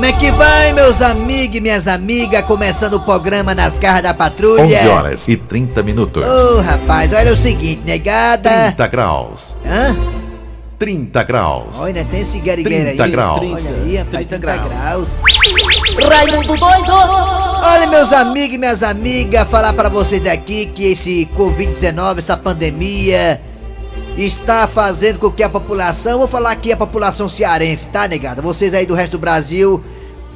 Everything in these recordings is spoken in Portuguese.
Como é que vai, meus amigos e minhas amigas? Começando o programa nas garras da patrulha. 11 horas e 30 minutos. Ô, oh, rapaz, olha o seguinte, negada. 30 graus. Hã? 30 graus. Olha, tem esse guerigueira aí. 30 graus. Olha aí, rapaz, 30, 30 graus. graus. Raimundo doido! Olha, meus amigos e minhas amigas, falar para vocês aqui que esse Covid-19, essa pandemia, está fazendo com que a população, vou falar aqui a população cearense, tá, negada? Vocês aí do resto do Brasil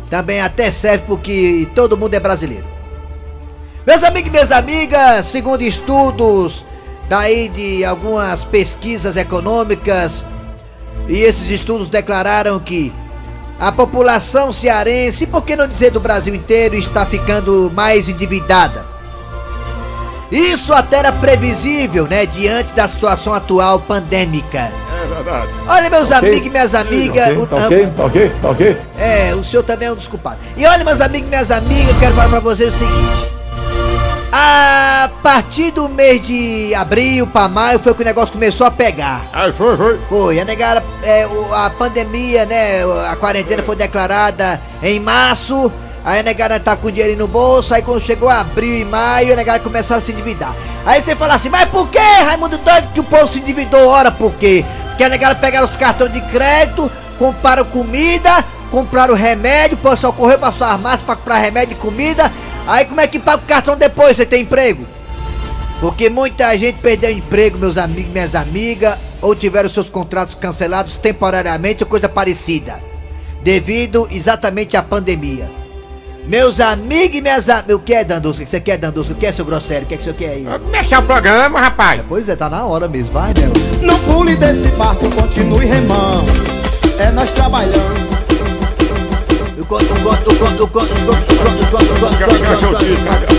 também até serve porque todo mundo é brasileiro. Meus amigos e minhas amigas, segundo estudos daí de algumas pesquisas econômicas, e esses estudos declararam que a população cearense, por que não dizer do Brasil inteiro, está ficando mais endividada. Isso até era previsível, né? Diante da situação atual pandêmica. É verdade. Olha, meus okay. amigos e minhas amigas. Ok, tá ok, tá ok, tá ok. É, o senhor também é um dos culpados. E olha, meus amigos e minhas amigas, eu quero falar pra vocês o seguinte. A partir do mês de abril pra maio foi que o negócio começou a pegar. Aí foi, foi. Foi, a negada, é, a pandemia, né? A quarentena foi declarada em março. Aí a negada tava com dinheiro no bolso, aí quando chegou abril e maio, a negada começaram a se endividar. Aí você fala assim, mas por que, Raimundo doido, que o povo se endividou? Ora, por quê? Porque a negada pegaram os cartões de crédito, compraram comida, compraram remédio, o pessoal correu pra suas massas pra comprar remédio e comida. Aí como é que paga o cartão depois, você tem emprego? Porque muita gente perdeu emprego, meus amigos, minhas amigas, ou tiveram seus contratos cancelados temporariamente ou coisa parecida. Devido exatamente à pandemia. Meus amigos e minhas amigas. O que é, Dandusca? O que você quer, Dandusca? O que é, seu grosseiro? O que é que você quer aí? Vai começar o programa, rapaz. Pois é, tá na hora mesmo. Vai, Nel. Não pule desse barco, continue remando. É nós trabalhando. Eu conto, um conto, um conto, um conto, um conto, um conto, um conto, um conto,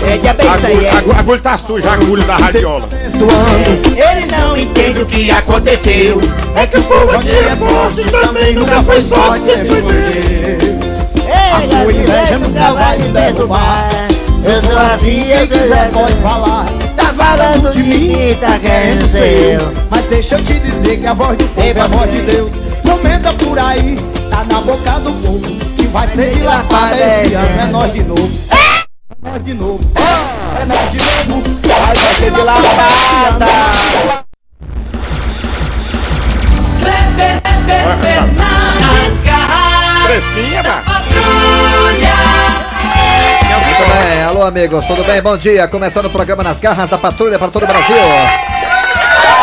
É, bem isso aí, é. A agulha tá suja, a agulha da radiola. Ele não entende o que aconteceu. É que o povo aqui é forte, também nunca foi sorte, sempre foi. A sua inveja nunca vai me derrubar. Eu sou a filha do Zé pode falar. Tá falando de mim, tá querendo ser Mas deixa eu te dizer que a voz do povo é a voz de Deus. Não menta por aí, tá na boca do povo Que vai ser dilatada esse ano, é nós de novo. É nós de novo, é nós de novo. Vai ser dilatada Fresquinha, mano muito bem, alô amigos, tudo bem? Bom dia, começando o programa Nas Garras da Patrulha para todo o Brasil.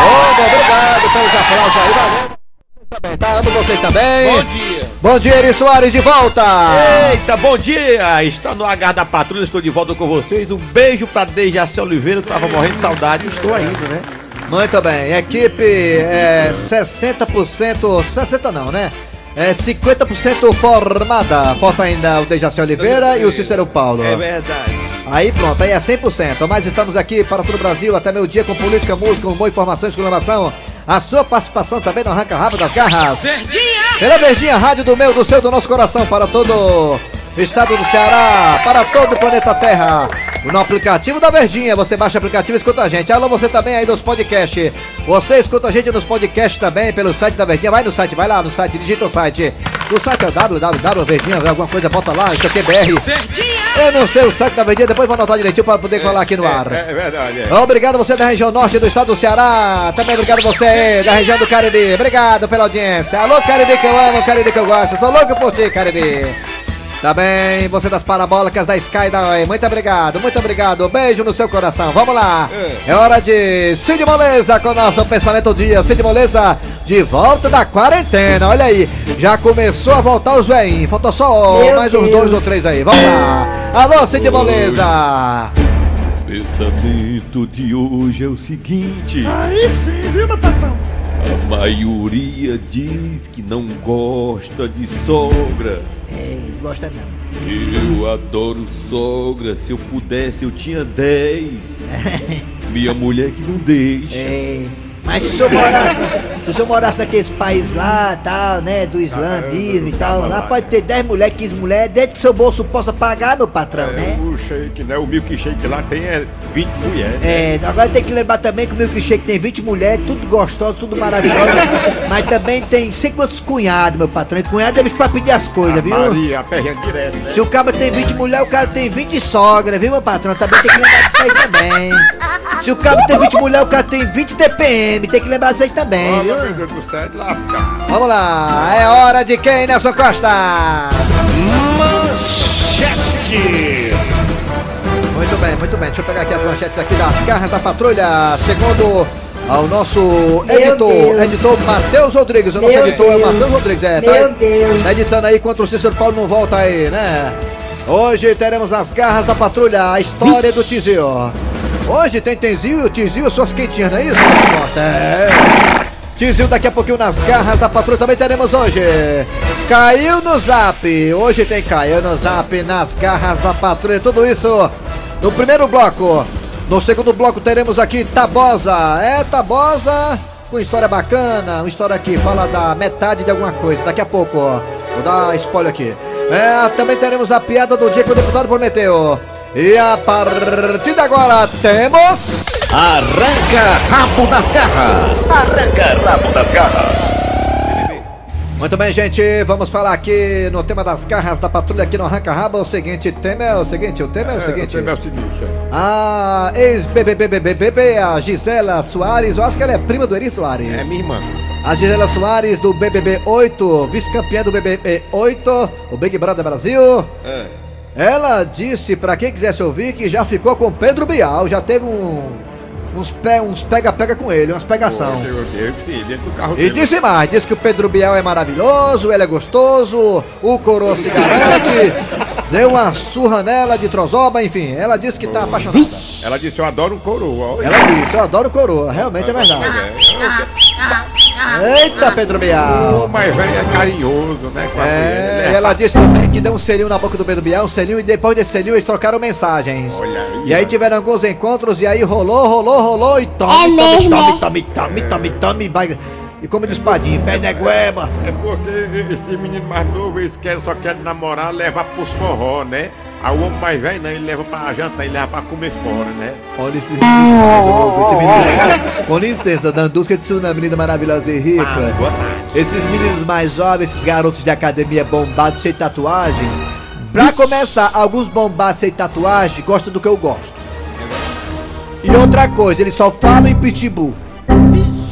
Oh, obrigado pelos aplausos aí, valeu. Tá, amo vocês também. Bom dia. Bom dia, Eri Soares, de volta. Eita, bom dia. Está no H da Patrulha, estou de volta com vocês. Um beijo para Dejaci Oliveira, tava morrendo de saudade, estou ainda, né? Muito bem, equipe é 60%, 60 não, né? É 50% formada. Falta ainda o Dejaci Oliveira e o Cícero Paulo. É verdade. Aí pronto, aí é 100%. Mas estamos aqui para todo o Brasil até meu dia com política, música, boa informação, exclamação. A sua participação também no Arranca Rabo das Garras. Verdinha! Pela Verdinha, rádio do meu, do seu, do nosso coração para todo estado do Ceará, para todo o planeta Terra. No aplicativo da Verdinha, você baixa o aplicativo e escuta a gente. Alô, você também aí dos podcasts. Você escuta a gente nos podcasts também pelo site da Verdinha. Vai no site, vai lá no site, digita o site. O site é www.verdinha, alguma coisa, bota lá, isso aqui é BR. Verdinha! Eu não sei o site da Verdinha, depois vou anotar direitinho para poder é, falar aqui no é, ar. É, é verdade. É. Obrigado você da região norte do estado do Ceará. Também obrigado você Verdinha. da região do Cariri. Obrigado pela audiência. Alô, Cariri que eu amo, Cariri que eu gosto. Sou louco por ti, Cariri. Também você das parabólicas da Sky da Oi. Muito obrigado, muito obrigado. Beijo no seu coração. Vamos lá. É, é hora de Cid Moleza com o nosso pensamento do dia. Cid Moleza de volta da quarentena. Olha aí, já começou a voltar os veinhos. Faltou só Meu mais uns dois ou três aí. Vamos lá. Alô, Cid Moleza. Pensamento de hoje é o seguinte. Aí sim, viu, meu patrão? A maioria diz que não gosta de sogra. É, gosta não. Eu adoro sogra. Se eu pudesse, eu tinha dez. Minha mulher que não deixa. É. Mas se o senhor morasse, Se você morasse naqueles países lá, tal, né, do islamismo e tal, lá pode ter 10 mulheres, 15 mulheres, desde que seu bolso possa pagar, meu patrão, né? O shake, né? O milkshake lá tem é, 20 mulheres. né? É, agora tem que lembrar também que o milkshake tem 20 mulheres, tudo gostoso, tudo maravilhoso. mas também tem sei quantos cunhados, meu patrão. E cunhado é bicho pra pedir as coisas, viu? Maria, a perrinha direto, né? Se o cara tem 20 mulheres, o cara tem 20 sogra, viu, meu patrão? Também tem que lembrar disso aí também. Se o cara tem 20 mulheres, o cara tem 20 TPM, tem que lembrar disso aí também, viu? Olha, meu Deus do céu, é. Vamos lá, é hora de quem, Nelson Costa? Muito bem, muito bem. Deixa eu pegar aqui as manchetes aqui das garras da patrulha. Segundo ao nosso Meu editor, Deus. editor Matheus Rodrigues. O nosso Meu editor é o Deus. Matheus Rodrigues. É, Meu tá, Deus. tá editando aí enquanto o Cícero Paulo não volta aí, né? Hoje teremos as garras da patrulha, a história do Tizio. Hoje tem Tenzil Tizil e suas quentinhas, não é isso? É. Tizil daqui a pouquinho nas garras da patrulha também teremos hoje. Caiu no zap. Hoje tem Caiu no zap nas garras da patrulha. Tudo isso no primeiro bloco. No segundo bloco teremos aqui Tabosa. É Tabosa com história bacana. Uma história que fala da metade de alguma coisa. Daqui a pouco, ó. Vou dar spoiler aqui. É, também teremos a piada do dia que o deputado prometeu. E a partir de agora temos. Arranca rabo das garras. Arranca rabo das garras. Muito bem, gente, vamos falar aqui no tema das garras da patrulha aqui no Arranca Raba. O seguinte, tema é o seguinte, o tema é o seguinte. É, o seguinte, é. A ex-BBBBBB, a Gisela Soares, eu acho que ela é prima do Eri Soares. É minha irmã. A Gisela Soares do BBB 8, vice-campeã do BBB 8, o Big Brother Brasil. É. Ela disse pra quem quisesse ouvir que já ficou com Pedro Bial, já teve um uns pe- uns pega-pega com ele, umas pegação. Pô, Eu eu vi dentro do carro E dele. disse mais, disse que o Pedro Bial é maravilhoso, ele é gostoso, o coroa se garante, deu uma surra nela de trozoba, enfim, ela disse que tá apaixonada. Ela disse, eu adoro um coroa. Olha. Ela disse, eu adoro o coroa, realmente é verdade. Eita, Pedro Bial! O mais velho é carinhoso, né? com a mulher, É, ele e ela disse também que deu um selinho na boca do Pedro Bial, um selinho, e depois desse selinho eles trocaram mensagens. Olha aí, E aí tiveram alguns encontros, e aí rolou, rolou, rolou, e tome, É tome, tome, é? tome, tome, tome, tome, vai- E como diz Padinho, pé de gueba. É porque esse menino mais novo, eles querem, só querem namorar, levar pros forró, né? Aí o homem mais velho não, ele leva pra jantar, ele leva pra comer fora, né? Olha esses meninos mais novos, esse menino. Com licença, Dandusca de uma menina maravilhosa e rica. Ah, boa tarde. Esses meninos mais jovens, esses garotos de academia bombados, sem tatuagem. Pra começar, alguns bombados sem tatuagem gostam do que eu gosto. E outra coisa, eles só falam em pitbull.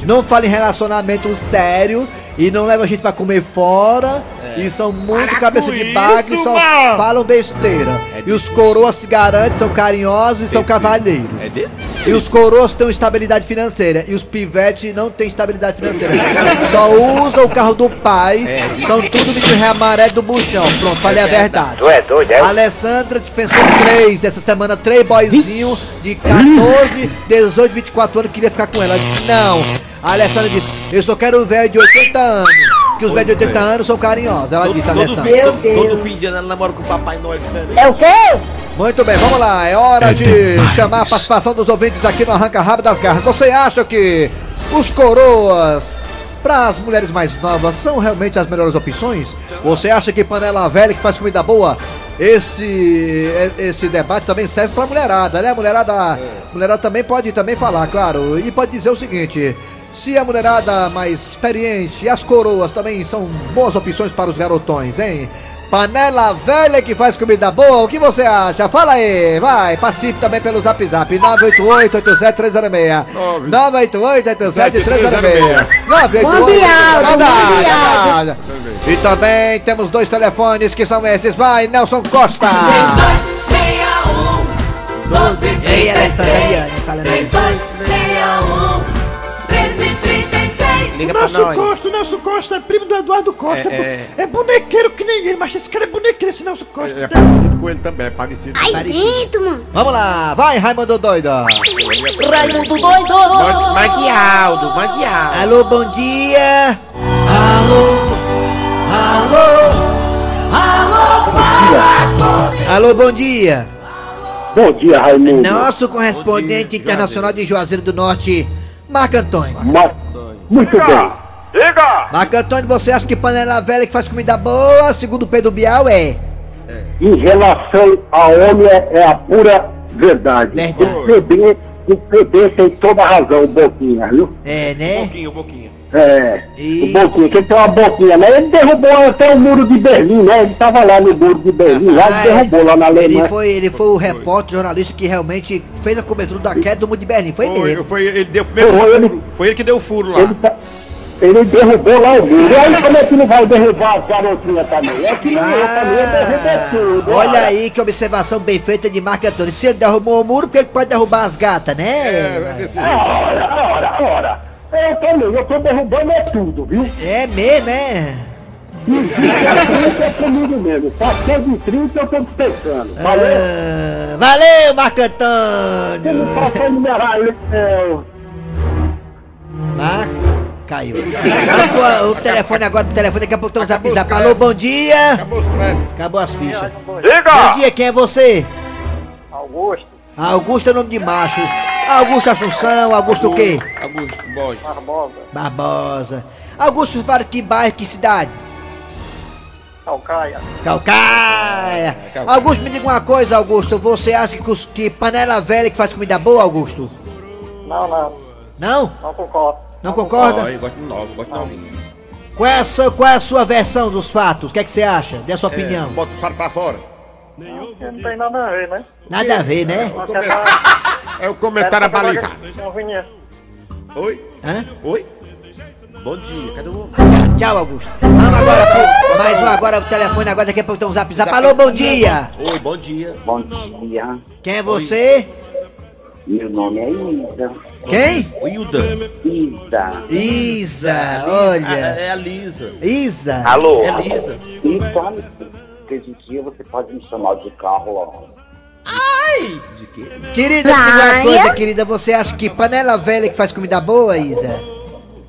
Não falam em relacionamento sério e não levam a gente pra comer fora. E são muito Para cabeça de bagre, isso, só mano. falam besteira. e os coroas se garantem, são carinhosos e são cavalheiros. É desse E os coroas têm estabilidade financeira. E os pivetes não têm estabilidade financeira. Só usam o carro do pai. são tudo menino ré amarelo do buchão. Pronto, falei a verdade. Tu é doido, é? A Alessandra dispensou três essa semana, três boyzinhos de 14, 18, 24 anos que queria ficar com ela. Ela disse, não. A Alessandra disse, eu só quero o velho de 80 anos. Que os velhos de 80 anos são carinhosos. Ela disse, todo, Alessandra. Meu todo, todo Deus. fim de ano ela namora com o Papai Noel diferente. É o quê? Muito bem, vamos lá. É hora de chamar a participação dos ouvintes aqui no Arranca Rabo das Garras. Você acha que os coroas para as mulheres mais novas são realmente as melhores opções? Você acha que panela velha que faz comida boa? Esse esse debate também serve para mulherada, né? A mulherada, mulherada também pode também falar, claro, e pode dizer o seguinte: se a mulherada mais experiente e as coroas também são boas opções para os garotões, hein? Panela velha que faz comida boa, o que você acha? Fala aí, vai, participe também pelo zap zap 988-87306 988-87306 988 Mundial, mundial. E também temos dois telefones que são esses, vai, Nelson Costa 3261 1233 Ei, Alessandra Liane, falando aí. 3261 1333 Liga pra Nelson nós. Costa, o Nelson Costa é primo do Eduardo Costa. É, É, é bonequeiro que nem ele, mas esse cara é bonequeiro, esse Nelson Costa. É, é parecido com ele também, é parecido. Ai, dentro, mano. Vamos lá, vai, Raimundo Doido Raimundo doido mande áudio. Alô, bom dia Alô, bom dia Bom dia, Raimundo. Nosso correspondente internacional de Juazeiro do Norte, Marco Antônio. Mar... Muito bem. Diga! Marco Antônio, você acha que panela velha que faz comida boa, segundo o Pedro Bial, é? Em relação ao homem, é, é a pura verdade. Verdade. O PB, o PB tem toda a razão, o Boquinha, viu? É, né? Boquinho, boquinho. É, E- o Boquinha, que ele tem uma boquinha, né? Ele derrubou até o muro de Berlim, né? Ele tava lá no muro de Berlim, lá ele Ah, derrubou lá na Ele Alemanha. foi, ele foi o repórter, jornalista que realmente fez a cobertura da queda do mundo de Berlim. Foi Foi, mesmo. foi, ele deu o primeiro Foi ele. furo. Foi ele que deu o furo lá. Ele, tá- ele derrubou lá o muro. E aí como é que não vai derrubar as garotinhas também? É que nem eu também, eu derrubei tudo. Ah, olha aí que observação bem feita de Marco Antônio. Se ele derrubou o muro, porque ele pode derrubar as gatas, né? É, jeito. Ora, ora, ora. Eu também, eu tô derrubando é tudo, viu? É mesmo, né? Isso é comigo mesmo. Passou de 30 eu tô dispensando. Valeu? Ah, valeu, Marco Você não Antônio! passou numerar aí, é, Ah, caiu. Pro- o telefone agora, pro telefone, daqui a pouco tem um zap zap. Alô, bom dia! Acabou os créditos. Acabou as fichas. Bom Diga! dia, quem é você? Augusto Augusto é nome de macho. Augusto Assunção, Augusto o quê? Augusto Borges. Barbosa, Barbosa. Augusto fala que bairro, que cidade? Calcaia. Calcaia. Calcaia. Augusto, me diga uma coisa, Augusto. Você acha que, os- que panela velha que faz comida boa, Augusto? Não, não, Não? não concordo. Não concorda? Ó, eu gosto de novo, gosto de novinho. Qual é, a sua, qual é a sua versão dos fatos? O que é que você acha? Dê a sua opinião. Bota o faro pra fora. Não tem nada a ver, né? Nada a ver, né? Não É o comentário abalizado. Oi? Hã? Oi? Bom dia, cadê o... Tchau, Augusto. Vamos agora pro. Mais um agora o telefone, agora daqui a pouco tem um zap zap. Alô, bom dia! Oi, bom dia. Bom dia, Quem é você? meu nome é Isa. Quem? O Hilda. Isa. Isa, Ah, olha. é a Lisa. Isa. Alô? É Lisa. E que hoje em dia você pode me chamar de carro, quê? Querida, me diga uma coisa, querida. Você acha que panela velha que faz comida boa, Isa?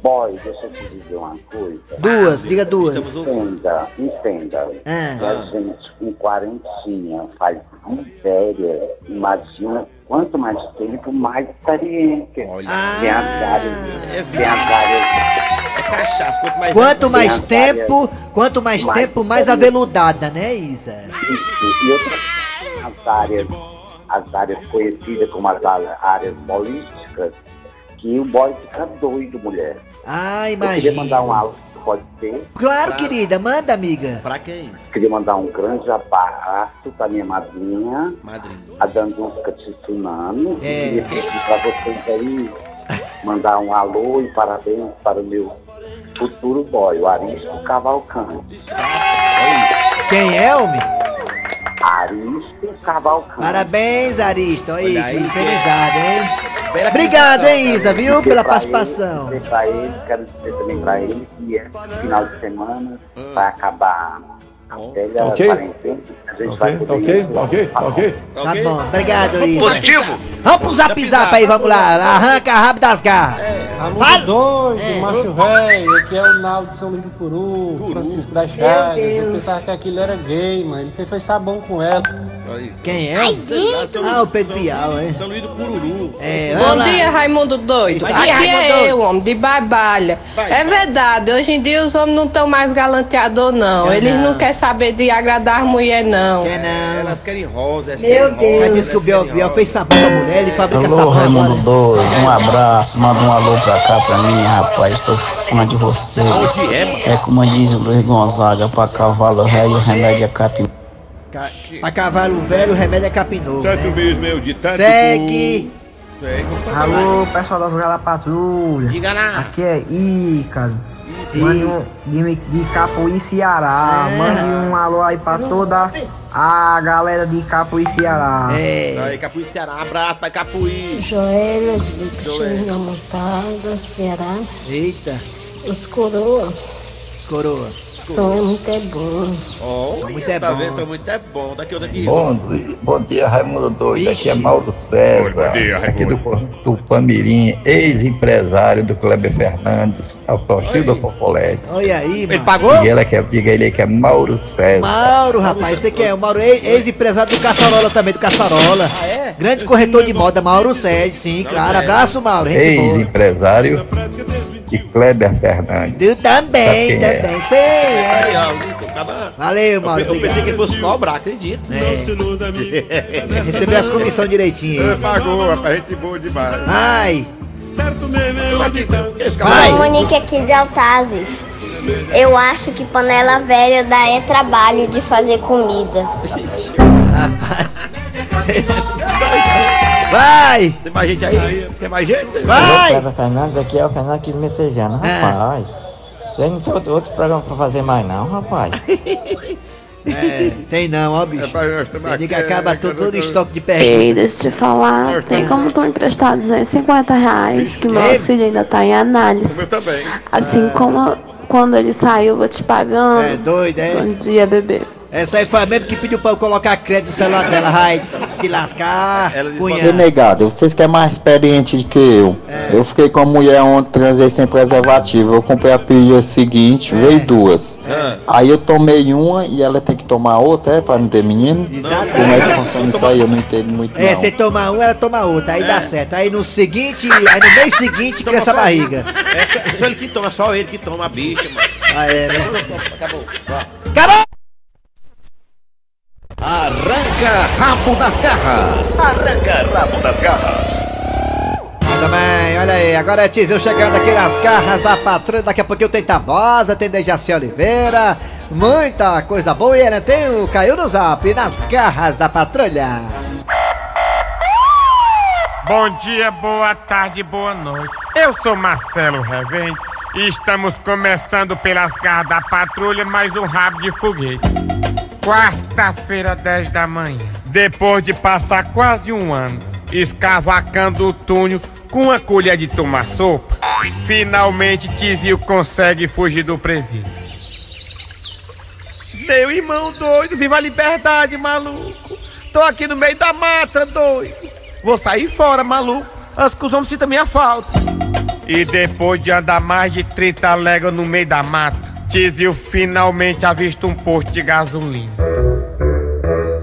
Boy, deixa eu te dizer uma coisa. Duas, diga duas. Entenda, entenda. Ah. A gente com quarentinha faz miséria, imagina quanto mais tempo, mais experiência. Olha. Tem as áreas, é tem as áreas É cachaça, quanto mais... Quanto mais tempo, quanto mais mais tempo, mais aveludada, né, Isa? Isso, e outras as áreas, as áreas conhecidas como as áreas políticas, que o boy fica doido, mulher. Ah, Eu queria mandar um imagina. alô, pode ser? Claro, querida, manda, amiga. Pra quem? Queria mandar um grande abraço pra minha madrinha, Madrinha. a Dandusca Tsunami. É. Pedir pra vocês aí mandar um alô e parabéns para o meu futuro boy, o Aristo Cavalcante. Quem é, homem? Aristo Cavalcante. Parabéns, Aristo. Aí, Olha aí, que felizado, hein? Obrigado, hein, Isa, viu, Dizer pela participação. Ele, dizer pra ele, quero dizer também pra ele que esse final de semana vai acabar velha Ok. poder ok, lá. ok, ok. Tá Ok? bom, obrigado, Isa. Positivo. Vamos pro zap zap aí, vamos lá. Arranca rabo das garras. Fala. Raimundo doido, É. macho velho, aqui é o Naldo de São Luís do Puru, Francisco da Chagas. Eu pensava que aquilo era gay, mano. Ele fez, foi sabão com ela. Aí. Quem é? Ah, o Pedro Bial, é. São Luís do Pururu. É, Bom lá. dia, Raimundo Doido. Aqui Raimundo é eu, homem, de Barbalha. É verdade, hoje em dia os homens não estão mais galanteador, não. É, Eles não, não. Saber de agradar as mulheres, não. Quer não. Elas querem rosa, elas Meu querem Deus. Mas rosa, disse que o Biel, Biel fez sabão pra mulher, ele fabrica Alô, sabão Raimundo. Doido, um abraço, manda um alô pra cá pra mim, rapaz, sou fã de vocês. É como diz o Luiz Gonzaga, pra cavalo velho, remédio é capim. Ca- Pra cavalo velho, o remédio é capim novo, Certo né? mesmo, eu de tanto. Segue. Segue. Alô, pessoal das Galas Patrulha. Diga lá. Aqui é Ícaro. Mande um de, de Capuí, Ceará. É. Mande um alô aí pra toda a galera de Capuí, Ceará. É. Aí, Capuí Ceará, abraço pra Capuí. Joélia de. Caxina Montada, Ceará. Eita, Os coroa coroa. São muito é bom. Ó, Muito é tá bom. vendo? Tá muito é bom. Daqui, daqui. Bom, dia- bom dia, Raimundo Doido. Aqui é. Mauro César, Bom dia, aqui do, Raimundo. do Pamirim, ex-empresário do Kleber Fernandes, Autoxil do Fofolete. Olha aí, Ele mano. pagou? E ela que é, diga ele aí que é Mauro César. Mauro, rapaz, você que é o Mauro, ex- ex-empresário do Caçarola também, do Caçarola. Ah, é? Grande corretor de moda, Mauro Sérgio, sim, claro. Sérgio. Abraço, Mauro. Ex-empresário de Kleber Fernandes. Eu também, quem é? também, sei. é. Aí, ó, Valeu, Mauro. Eu, eu pensei que ele fosse cobrar, acredito. É. Recebeu as comissões direitinho É, pagou, rapaz, gente boa demais. Ai, Sou vai. Monique aqui de Altazes. Eu acho que panela velha dá é trabalho de fazer comida. Vai! Tem mais gente aí? Tem mais gente? Vai! Cleber Fernandes, aqui é o Fernando aqui do Messejano. Rapaz, você não tem outro, outro programa pra fazer mais não, rapaz. É, tem não, ó, bicho. Tem que acaba todo, todo o estoque de Ei, perguntas. deixa eu te falar, tem como estão emprestados 250 reais, que meu Ei. auxílio ainda tá em análise. Eu também. Assim como quando ele saiu, eu vou te pagando. É doido, é? Bom dia, bebê. Essa aí foi a mesma que pediu pra eu colocar crédito no celular dela. Vai te lascar, Ô cunha. negado, vocês que é mais experiente que eu. Eu fiquei com a mulher ontem, transei sem preservativo. Eu comprei a pilha seguinte, veio duas. Aí eu tomei uma e ela tem que tomar outra, é? Pra não ter menino? Como é que funciona isso aí? Eu não entendo muito É, não. você toma um, ela toma outra, aí dá certo. Aí no seguinte, aí no mês seguinte, cresce a barriga. É só ele que toma, só ele que toma a bicha, mano. Ah, é, né? Acabou. Acabou! Arranca rabo das garras. Arranca rabo das garras. Também, olha aí, agora é Tizil chegando aqui nas garras da patrulha. Daqui a pouquinho tem Tabosa, tem Dejaci Oliveira, muita coisa boa. E ainda tem o Caiu no Zap nas garras da patrulha. Bom dia, boa tarde, boa noite. Eu sou Marcelo Revende e estamos começando pelas garras da patrulha mais um rabo de foguete. Quarta-feira, 10 da manhã. Depois de passar quase um ano escavacando o túnel com uma colher de tomar sopa, finalmente Tizio consegue fugir do presídio. Meu irmão doido, viva a liberdade, maluco. Tô aqui no meio da mata, doido. Vou sair fora, maluco, antes que os homens sintam minha falta. E depois de andar mais de 30 léguas no meio da mata, Tizio finalmente avista um posto de gasolina.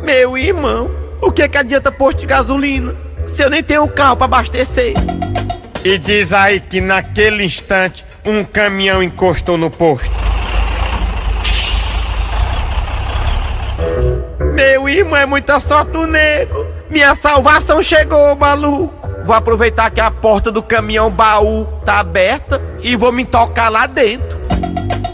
Meu irmão, o que que adianta posto de gasolina se eu nem tenho carro pra abastecer? E diz aí que naquele instante um caminhão encostou no posto. Meu irmão, é muita sorte do nego. Minha salvação chegou, maluco. Vou aproveitar que a porta do caminhão baú tá aberta e vou me tocar lá dentro.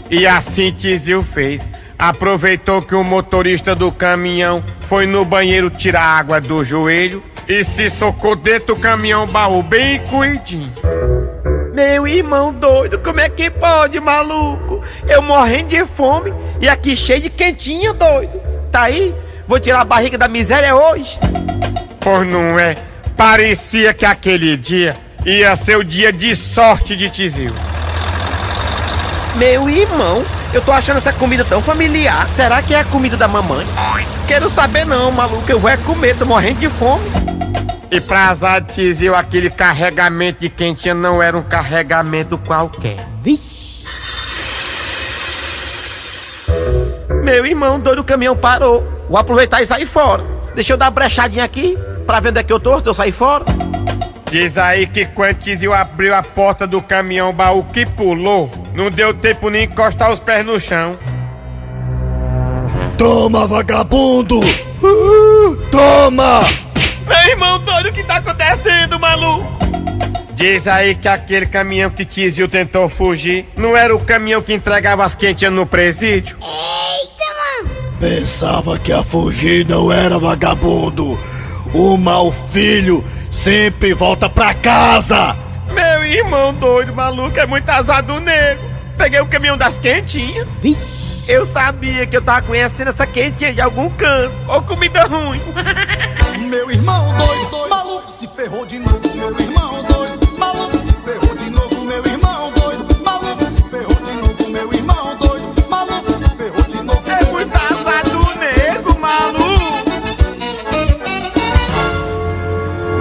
E assim Tizil fez. Aproveitou que o motorista do caminhão foi no banheiro tirar água do joelho e se socou dentro do caminhão baú bem cuidinho. Meu irmão doido, como é que pode, maluco? Eu morrendo de fome e aqui cheio de quentinho, doido. Tá aí? Vou tirar a barriga da miséria hoje? Pois não é. Parecia que aquele dia ia ser o dia de sorte de Tizil. Meu irmão, eu tô achando essa comida tão familiar. Será que é a comida da mamãe? Quero saber não, maluco. Eu vou é comer, tô morrendo de fome. E pra azar de Tizil, aquele carregamento de quentinha não era um carregamento qualquer. Meu irmão, doido, o caminhão parou. Vou aproveitar e sair fora. Deixa eu dar uma brechadinha aqui, pra ver onde é que eu tô, se eu sair fora. Diz aí que quando Tizil abriu a porta do caminhão baú que pulou, não deu tempo nem encostar os pés no chão. Toma, vagabundo! Uh, toma! Meu irmão doido, o que tá acontecendo, maluco? Diz aí que aquele caminhão que Tizil tentou fugir não era o caminhão que entregava as quentinhas no presídio? Pensava que a fugir não era vagabundo. O mau filho sempre volta pra casa. Meu irmão doido, maluco, é muito azar do nego. Peguei o caminhão das quentinhas. Eu sabia que eu tava conhecendo essa quentinha de algum canto. Ou comida ruim. Meu irmão doido, maluco se ferrou de novo. Meu irmão doido,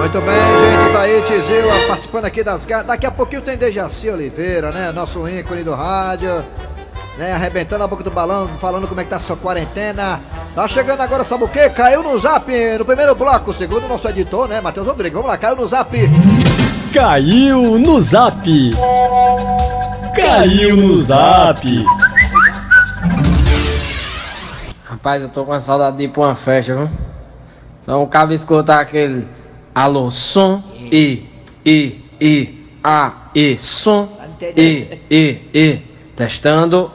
Muito bem, gente, tá aí, Tizil, participando aqui das garras. Daqui a pouquinho tem Dejaci Oliveira, né? Nosso ícone do rádio. Né, arrebentando a boca do balão, falando como é que tá a sua quarentena. Tá chegando agora, sabe o quê? Caiu no zap no primeiro bloco, segundo o nosso editor, né, Matheus Rodrigues. Vamos lá, caiu no zap. Caiu no zap. caiu no zap. Rapaz, eu tô com saudade de ir pra uma festa, viu? Então o cabo escutar aquele alô, som, e, e, e, a, e, som, e, e, e, testando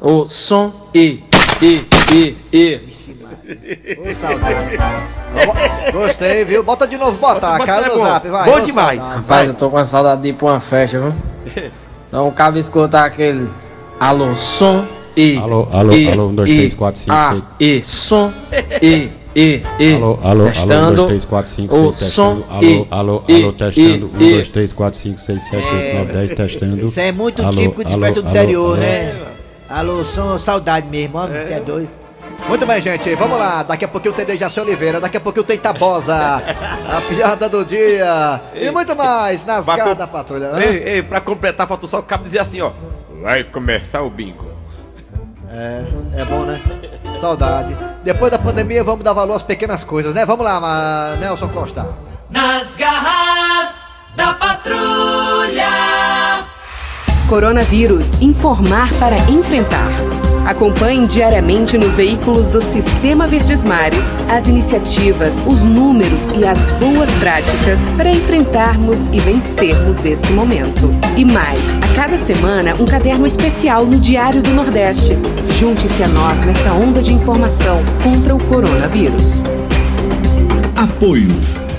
o som, e, e, e, e. Ô, saudade. Ó, Gostei, viu? Bota de novo, bota. Caiu no zap, vai. Bom Ô, demais. saudade. Rapaz, eu tô com saudade de ir pra uma festa, viu? Então o cabo escutar aquele alô, som, e, Alô, alô, e, alô, um, dois, e, três, quatro, cinco, a, seis. e, som, e, e, e, Alô, alô, alô, um, testando dois, três, quatro, cinco, o seis, som, testando. e, Alô, alô, e, alô, testando. Um, e, dois, três, quatro, cinco, seis, sete, oito, nove, dez, testando. Isso é muito Alô, típico de alô, festa do alô, interior, alô. né? Alô, som, saudade mesmo, ó, que é doido. Muito bem, gente, vamos lá. Daqui a pouquinho tem Dejaci Oliveira, daqui a pouquinho tem Tabosa, a piada do dia e muito mais nas garras da patrulha. Ei, ei, pra completar, falta só o cabo dizer assim, ó. Vai começar o bingo. É, é bom, né? Saudade. Depois da pandemia, vamos dar valor às pequenas coisas, né? Vamos lá, Nelson Costa. Nas garras da patrulha. Coronavírus. Informar para enfrentar. Acompanhe diariamente nos veículos do Sistema Verdes Mares as iniciativas, os números e as boas práticas para enfrentarmos e vencermos esse momento. E mais, a cada semana, um caderno especial no Diário do Nordeste. Junte-se a nós nessa onda de informação contra o coronavírus. Apoio.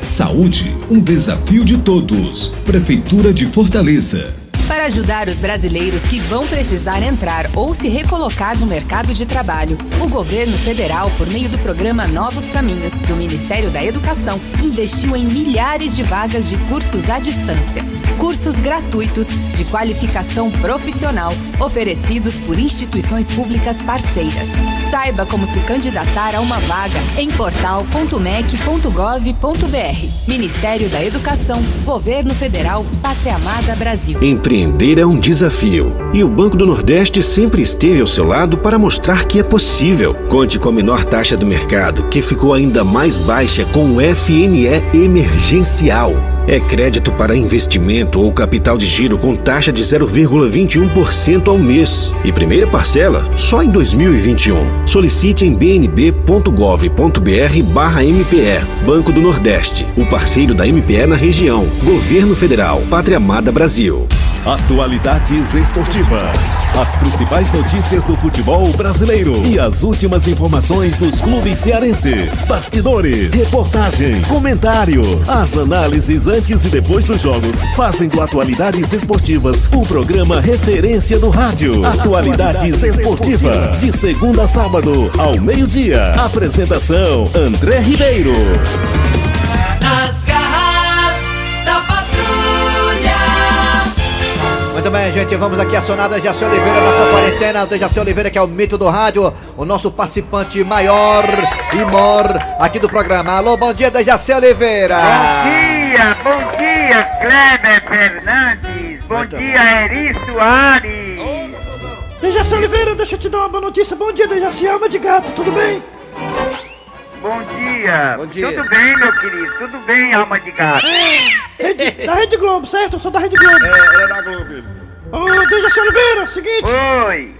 Saúde, um desafio de todos. Prefeitura de Fortaleza. Para ajudar os brasileiros que vão precisar entrar ou se recolocar no mercado de trabalho, o governo federal, por meio do programa Novos Caminhos do Ministério da Educação, investiu em milhares de vagas de cursos à distância. Cursos gratuitos de qualificação profissional oferecidos por instituições públicas parceiras. Saiba como se candidatar a uma vaga em portal.mec.gov.br. Ministério da Educação, Governo Federal, Pátria Amada Brasil. Empreender é um desafio e o Banco do Nordeste sempre esteve ao seu lado para mostrar que é possível. Conte com a menor taxa do mercado, que ficou ainda mais baixa com o FNE Emergencial. É crédito para investimento ou capital de giro com taxa de 0,21% ao mês. E primeira parcela só em 2021. Solicite em bnb.gov.br/mpe. Banco do Nordeste, o parceiro da MPE na região. Governo Federal, Pátria Amada Brasil. Atualidades esportivas. As principais notícias do futebol brasileiro e as últimas informações dos clubes cearenses. Bastidores, reportagens, comentários. As análises antes e depois dos jogos fazem do Atualidades Esportivas o programa referência do rádio. Atualidades Esportivas. De segunda a sábado, ao meio-dia. Apresentação: André Ribeiro. Nas garras da patrulha. Muito bem, gente, vamos aqui acionar a Dejaci Oliveira, nossa quarentena. O Dejaci Oliveira, que é o mito do rádio, o nosso participante maior e mor aqui do programa. Alô, bom dia, Dejaci Oliveira. Bom dia, bom dia, Kleber Fernandes. Bom dia, Eri Soares. Dejaci Oliveira, deixa eu te dar uma boa notícia. Bom dia, Dejaci, alma de gato, tudo bem? Bom dia. Bom dia. Tudo bem, meu querido? Tudo bem, alma de gato? Rede- da Rede Globo, certo? Eu sou da Rede Globo. É, é da Globo. Ô, Dejaci Oliveira, seguinte. Oi.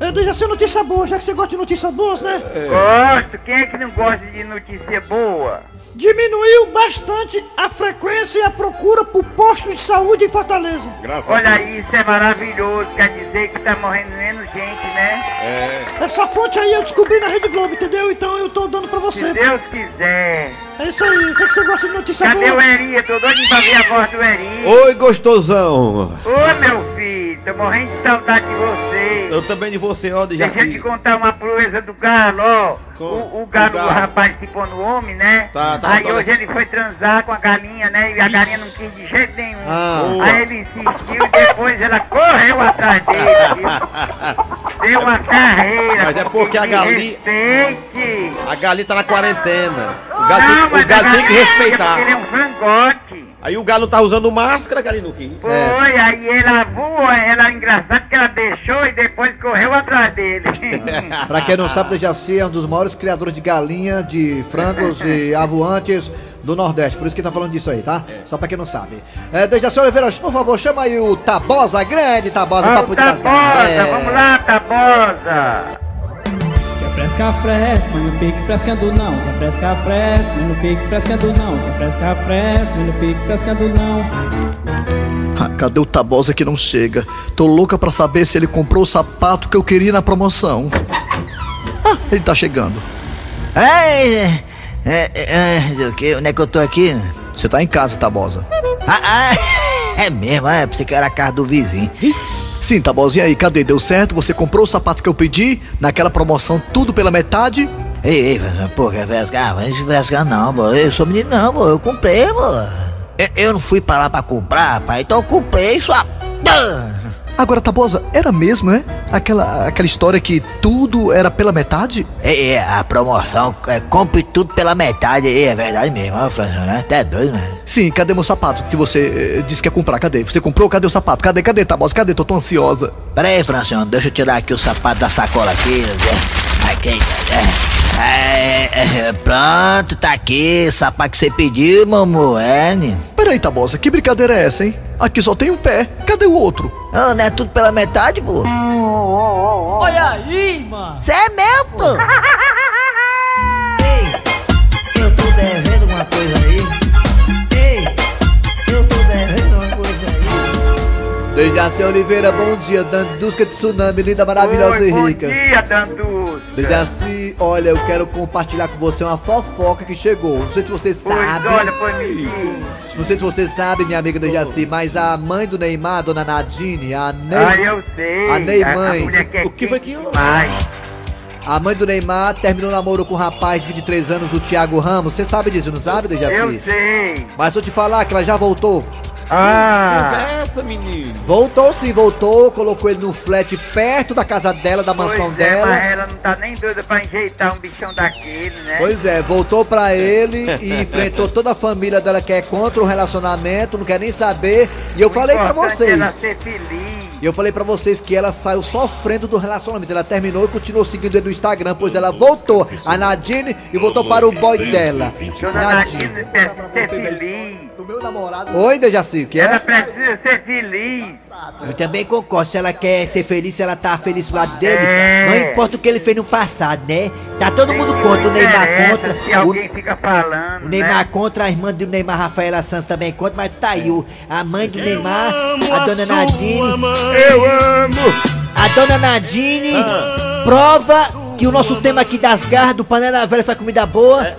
É, Dejaci, notícia boa, já que você gosta de notícias boas, né? Gosto. Quem é que não gosta de notícia boa? Diminuiu bastante a frequência e a procura por postos de saúde em Fortaleza. Olha aí, isso é maravilhoso. Quer dizer que tá morrendo menos gente, né? É. Essa fonte aí eu descobri na Rede Globo, entendeu? Então eu tô dando pra você. Se Deus quiser. É isso aí, sei que você gosta de notícia Cadê boa. o Eri? Eu tô doido pra ver a voz do Eri. Oi, gostosão. Ô, meu filho, tô morrendo de saudade de você. Eu também de você, ó, Deixa eu te contar uma proeza do Galo, ó. O, o Galo, o Galo. rapaz pôs no homem, né? Tá, tá, Aí tá, hoje ele foi transar com a galinha, né? E a galinha não quis de jeito nenhum. Ah. Aí ele insistiu e depois ela correu atrás dele? Deu uma carreira. Mas é porque a galinha- Respeite. A galinha tá na quarentena. O galo, Não, tem, o galo tem que galinha, respeitar. Ele é um frangote. Aí o galo tá usando máscara, a galinha não quis. Foi, aí ela voou, ela engraçado que ela deixou e depois correu atrás dele. Pra quem não sabe, Dejaci é um dos maiores criadores de galinha, de frangos e avoantes do Nordeste, por isso que tá falando disso aí, tá? Só pra quem não sabe. É, Dejaci Oliveira, por favor, chama aí o Tabosa, grande Tabosa, Ô, pra poder das garras. Tabosa, É. vamos lá, Tabosa. Fresca, fresca, mas não fique frescando não. Quer fresca, fresca, mas não fique frescando não. Quer fresca, fresca, mas não fique frescando não. Ah, cadê o Tabosa que não chega? Tô louca pra saber se ele comprou o sapato que eu queria na promoção. Ah, ele tá chegando. É, é, é, o que? Onde é que eu tô aqui? Você tá em casa, Tabosa. Ah, ah, é mesmo, é, pensei que era a casa do vizinho. Sim, Tabosa, e aí, cadê? Deu certo? Você comprou o sapato que eu pedi naquela promoção, tudo pela metade? Ei, ei, pô, quer frescar? Não deixa frescar não, pô. Eu sou menino não, pô. Eu comprei, pô. Eu, eu não fui pra lá pra comprar, pai. Então eu comprei sua... Agora, Tabosa, era mesmo, é? Aquela, aquela história que tudo era pela metade? É, é, a promoção, é, compre tudo pela metade. É, é verdade mesmo, ó, Francisco, né? Até doido, né? Sim, cadê meu sapato que você eh, disse que ia comprar? Cadê? Você comprou? Cadê o sapato? Cadê, cadê, Tabosa? Cadê? Tô tão ansiosa. Pera aí, Franciano, deixa eu tirar aqui o sapato da sacola aqui. né? Aqui, é, é, é, pronto, tá aqui, o sapato que você pediu, amor, é, né? Peraí, Tabosa, que brincadeira é essa, hein? Aqui só tem um pé. Cadê o outro? Ah, não é tudo pela metade, pô? Olha aí, mano. Você é meu, pô? Dejaci Oliveira, bom dia, Dandusca de Tsunami, linda, maravilhosa Oi, e bom rica. dia, Dandusca. Dejaci, olha, eu quero compartilhar com você uma fofoca que chegou. Não sei se você Pois sabe. olha, me diz. Não sei se você sabe, minha amiga Dejaci, mas a mãe do Neymar, dona Nadine, a Ney. Ah, eu sei. A Ney A- a mãe. mulher que é o que foi que demais. A mãe do Neymar terminou o namoro com um rapaz de 23 anos, o Thiago Ramos. Você sabe disso, não sabe, Dejaci? Eu sei. Mas se eu te falar que ela já voltou. Ah. Conversa, menino. Voltou sim, voltou, colocou ele no flat perto da casa dela, da mansão Pois é, dela. mas ela não tá nem doida pra enjeitar um bichão daquele, né? Pois é, voltou pra ele e enfrentou toda a família dela que é contra o relacionamento, não quer nem saber. E eu falei pra Importante vocês. ela ser feliz. E eu falei pra vocês que ela saiu sofrendo do relacionamento. Ela terminou e continuou seguindo ele no Instagram, pois ela voltou, a Nadine, e voltou para o boy dela. Nadine. Nadine precisa ser feliz. Oi, Dejaci, o que Ela é? precisa ser feliz. Eu também concordo. Se ela quer ser feliz, se ela tá feliz do lado dele, É. não importa o que ele fez no passado, né? Tá todo mundo contra, o Neymar Interessa contra. Se alguém fica falando, O Neymar né? contra, a irmã do Neymar, Rafaela Santos também contra, mas tá aí, o- a mãe do Neymar, a dona Nadine. Eu amo! A dona Nadine prova que o nosso tema aqui das garras do Panela Velha foi comida boa. É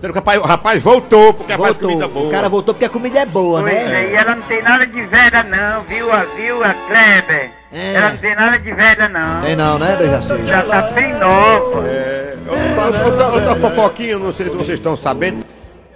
pelo que o rapaz, voltou, porque faz Voltou. comida boa. O cara voltou porque a comida é boa, Pois né? é, e ela não tem nada de velha não, viu, a, viu, a Kleber? Ela não tem nada de velha não. Tem não, né, Dejaci? Já tá bem nova. É, outra, outra, outra fofoquinha, não sei se vocês estão sabendo.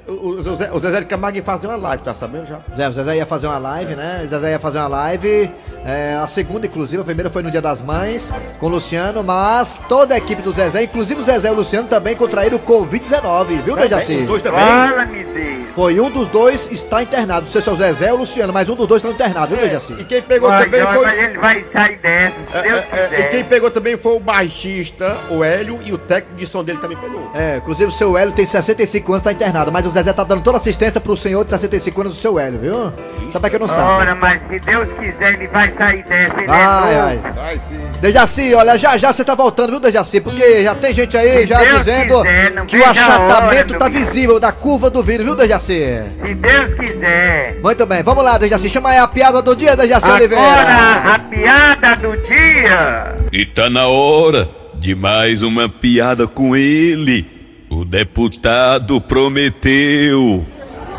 O, Zezé, o Zezé de Camargo ia fazer uma live, tá sabendo já? Zé, o Zezé ia fazer uma live, né? O Zezé ia fazer uma live, é, a segunda, inclusive, a primeira foi no Dia das Mães, com o Luciano, mas toda a equipe do Zezé, inclusive o Zezé e o Luciano também contraíram o Covid-19, viu, Dejaci? Os dois também? Fala-me Deus. Foi um dos dois está internado. Não sei se é o Zezé ou o Luciano, mas um dos dois está internado, viu, Dejaci? E quem pegou também olha, foi. Mas ele vai sair dessa, se Deus É, e quem pegou também foi o baixista, o Hélio, e o técnico de som dele também pegou. É, inclusive o seu Hélio tem 65 anos, tá internado, mas o Zezé tá dando toda assistência pro senhor de 65 anos, o seu Hélio, viu? Só pra quem não sabe. Ora, mas se Deus quiser, ele vai sair dessa. Ele Ai, é ai. novo. Vai sim. Dejaci, olha, já já você tá voltando, viu, Dejaci? Porque já tem gente aí já Deus dizendo quiser, que o achatamento hora, tá meu visível da curva do vírus, viu, Dejaci? Se Deus quiser. Muito bem, vamos lá, Dejaci. Chama aí a piada do dia, Dejaci Oliveira. Agora, a piada do dia. E tá na hora de mais uma piada com ele. O deputado prometeu.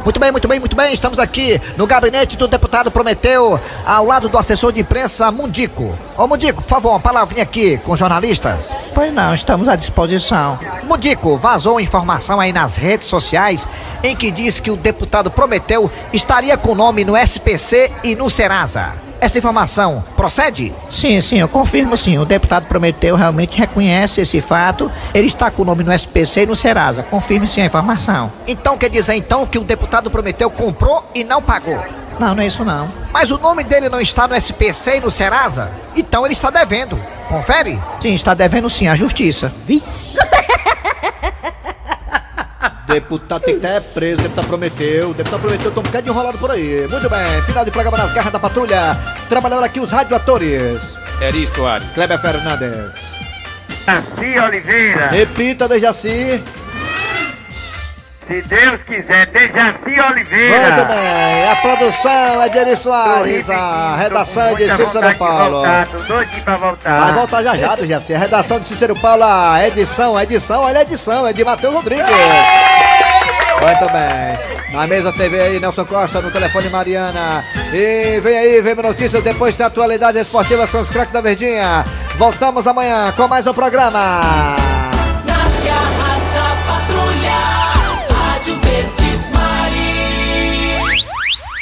Muito bem, muito bem, muito bem. Estamos aqui no gabinete do deputado Prometeu, ao lado do assessor de imprensa Mundico. Ô Mundico, por favor, uma palavrinha aqui com os jornalistas. Pois não, estamos à disposição. Mundico, vazou informação aí nas redes sociais em que diz que o deputado Prometeu estaria com o nome no SPC e no Serasa. Essa informação procede? Sim, sim, eu confirmo sim. O deputado Prometeu realmente reconhece esse fato. Ele está com o nome no SPC e no Serasa. Confirme sim a informação. Então quer dizer então que o deputado Prometeu comprou e não pagou? Não, não é isso não. Mas o nome dele não está no SPC e no Serasa? Então ele está devendo. Confere? Sim, está devendo sim à justiça. Deputado tem que estar preso, o deputado prometeu, o deputado prometeu, tem um bocado de enrolado por aí. Muito bem, final de programa nas garras da patrulha. Trabalhando aqui os radioatores. Eri Soares. Kleber Fernandes. Jaci Oliveira. Repita, Dejaci. Se Deus quiser, Dejaci Oliveira. Muito bem, a produção é de Eri Soares, a redação é de Cícero Paulo. Voltar, tô doidinho pra voltar. Vai voltar já já, Dejaci. A redação de Cícero Paulo, a edição, a edição, olha a edição, é de Matheus Rodrigues. Muito bem. Na mesa TV aí, Nelson Costa, no telefone Mariana. E vem aí, vem notícias, depois tem atualidades esportivas com os craques da Verdinha. Voltamos amanhã com mais um programa.